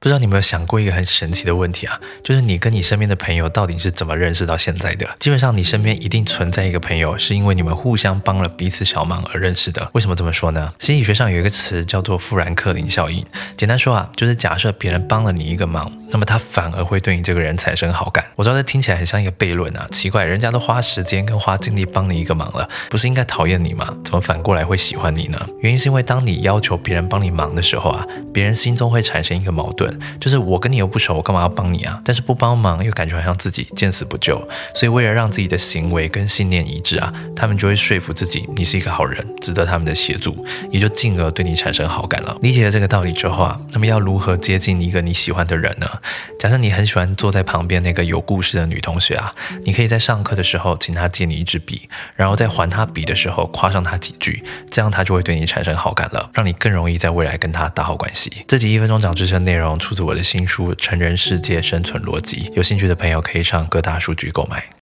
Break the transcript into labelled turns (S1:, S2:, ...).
S1: 不知道你有没有想过一个很神奇的问题啊？就是你跟你身边的朋友到底是怎么认识到现在的？基本上你身边一定存在一个朋友，是因为你们互相帮了彼此小忙而认识的。为什么这么说呢？心理学上有一个词叫做富兰克林效应。简单说啊，就是假设别人帮了你一个忙，那么他反而会对你这个人产生好感。我知道这听起来很像一个悖论啊，奇怪，人家都花时间跟花精力帮你一个忙了，不是应该讨厌你吗？怎么反过来会喜欢你呢？原因是因为当你要求别人帮你忙的时候啊，别人心中会产生一个矛盾，就是我跟你又不熟，我干嘛要帮你啊？但是不帮忙又感觉好像自己见死不救，所以为了让自己的行为跟信念一致啊，他们就会说服自己你是一个好人，值得他们的协助，也就进而对你产生好感了。理解了这个道理之后啊，那么要如何接近一个你喜欢的人呢？假设你很喜欢坐在旁边那个有故事的女同学啊，你可以在上课的时候请她借你一支笔，然后在还她笔的时候夸上她几句，这样她就会对你产生好感了，让你更容易在未来跟她打好关系。这集一分钟讲知识的内容出自我的新书。成人世界生存逻辑，有兴趣的朋友可以上各大数据购买。